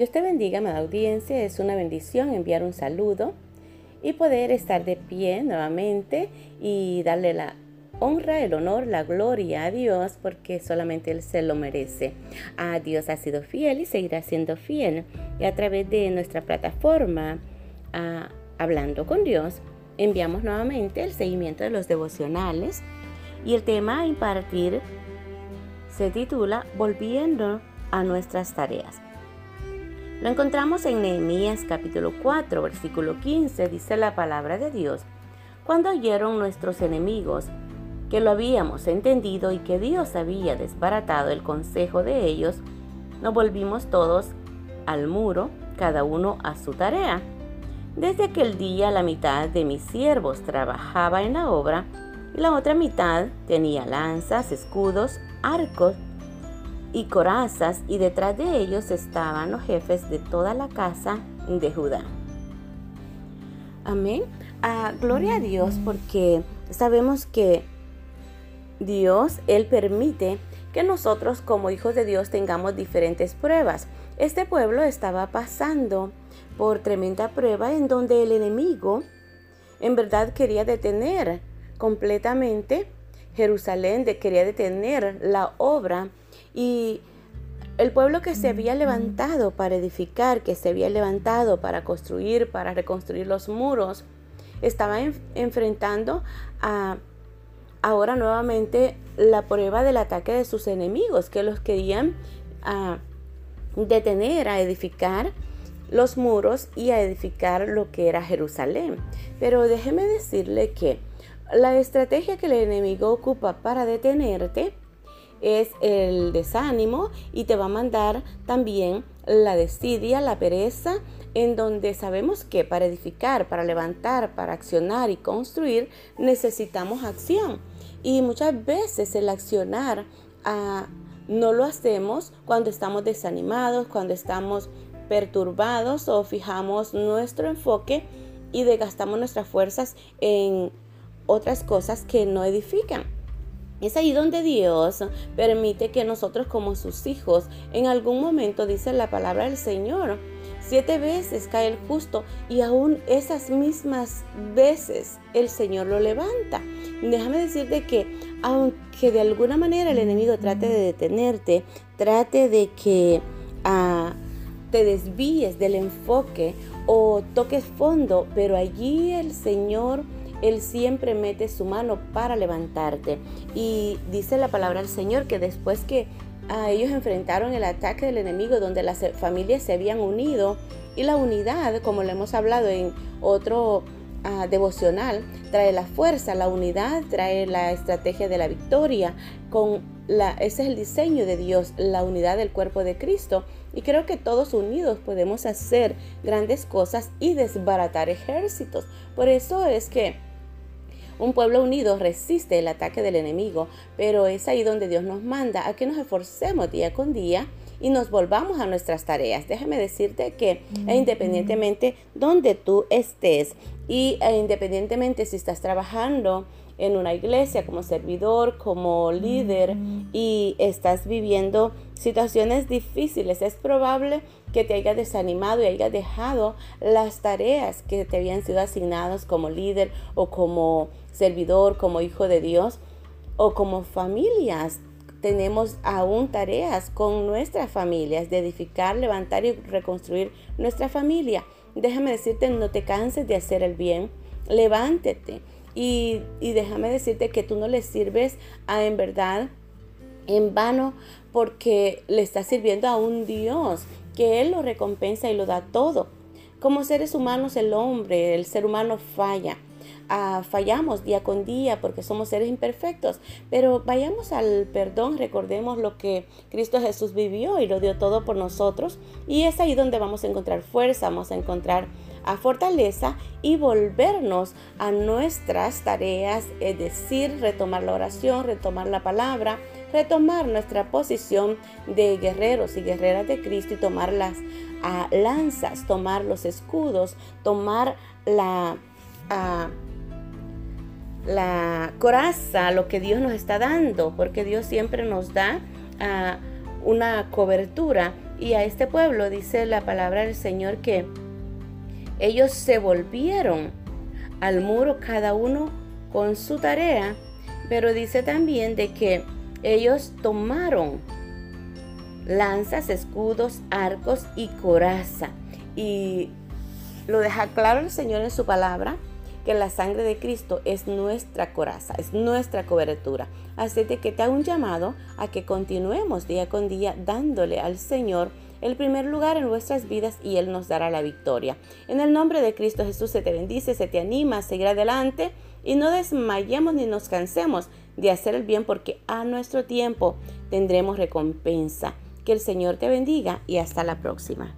Dios te bendiga, amada audiencia. Es una bendición enviar un saludo y poder estar de pie nuevamente y darle la honra, el honor, la gloria a Dios porque solamente Él se lo merece. A Dios ha sido fiel y seguirá siendo fiel. Y a través de nuestra plataforma, Hablando con Dios, enviamos nuevamente el seguimiento de los devocionales y el tema a impartir se titula Volviendo a nuestras tareas. Lo encontramos en Nehemías capítulo 4, versículo 15, dice la palabra de Dios. Cuando oyeron nuestros enemigos que lo habíamos entendido y que Dios había desbaratado el consejo de ellos, nos volvimos todos al muro, cada uno a su tarea. Desde aquel día la mitad de mis siervos trabajaba en la obra y la otra mitad tenía lanzas, escudos, arcos y corazas, y detrás de ellos estaban los jefes de toda la casa de Judá. Amén. Ah, gloria a Dios porque sabemos que Dios, Él permite que nosotros como hijos de Dios tengamos diferentes pruebas. Este pueblo estaba pasando por tremenda prueba en donde el enemigo en verdad quería detener completamente Jerusalén, quería detener la obra y el pueblo que se había levantado para edificar, que se había levantado para construir, para reconstruir los muros, estaba enfrentando a ahora nuevamente la prueba del ataque de sus enemigos, que los querían a, detener a edificar los muros y a edificar lo que era Jerusalén. Pero déjeme decirle que la estrategia que el enemigo ocupa para detenerte es el desánimo y te va a mandar también la desidia, la pereza, en donde sabemos que para edificar, para levantar, para accionar y construir necesitamos acción. Y muchas veces el accionar ah, no lo hacemos cuando estamos desanimados, cuando estamos perturbados o fijamos nuestro enfoque y desgastamos nuestras fuerzas en otras cosas que no edifican. Es ahí donde Dios permite que nosotros como sus hijos en algún momento, dice la palabra del Señor, siete veces cae el justo y aún esas mismas veces el Señor lo levanta. Déjame decirte que aunque de alguna manera el enemigo trate de detenerte, trate de que... Ah, te desvíes del enfoque o toques fondo, pero allí el Señor, Él siempre mete su mano para levantarte. Y dice la palabra del Señor que después que a ellos enfrentaron el ataque del enemigo donde las familias se habían unido y la unidad, como lo hemos hablado en otro ah, devocional, trae la fuerza, la unidad trae la estrategia de la victoria. Con ese es el diseño de Dios, la unidad del cuerpo de Cristo. Y creo que todos unidos podemos hacer grandes cosas y desbaratar ejércitos. Por eso es que un pueblo unido resiste el ataque del enemigo, pero es ahí donde Dios nos manda a que nos esforcemos día con día y nos volvamos a nuestras tareas. Déjame decirte que e independientemente donde tú estés y e independientemente si estás trabajando en una iglesia como servidor, como líder y estás viviendo situaciones difíciles, es probable que te hayas desanimado y hayas dejado las tareas que te habían sido asignadas como líder o como servidor, como hijo de Dios o como familias. Tenemos aún tareas con nuestras familias de edificar, levantar y reconstruir nuestra familia. Déjame decirte, no te canses de hacer el bien. Levántate y, déjame decirte que tú no le sirves a en verdad en vano porque le estás sirviendo a un Dios que Él lo recompensa y lo da todo. Como seres humanos el hombre, el ser humano falla. Ah, fallamos día con día porque somos seres imperfectos, pero vayamos al perdón, recordemos lo que Cristo Jesús vivió y lo dio todo por nosotros y es ahí donde vamos a encontrar fuerza, vamos a encontrar a fortaleza y volvernos a nuestras tareas, es decir, retomar la oración, retomar la palabra, retomar nuestra posición de guerreros y guerreras de Cristo y tomar las lanzas, tomar los escudos, tomar la, ah, la coraza, lo que Dios nos está dando, porque Dios siempre nos da ah, una cobertura. Y a este pueblo dice la palabra del Señor que ellos se volvieron al muro cada uno con su tarea, pero dice también de que ellos tomaron lanzas, escudos, arcos y coraza. Y lo deja claro el Señor en su palabra que la sangre de Cristo es nuestra coraza, es nuestra cobertura. Así de que te hago un llamado a que continuemos día con día dándole al Señor el primer lugar en nuestras vidas y Él nos dará la victoria. En el nombre de Cristo Jesús se te bendice, se te anima a seguir adelante y no desmayemos ni nos cansemos de hacer el bien porque a nuestro tiempo tendremos recompensa. Que el Señor te bendiga y hasta la próxima.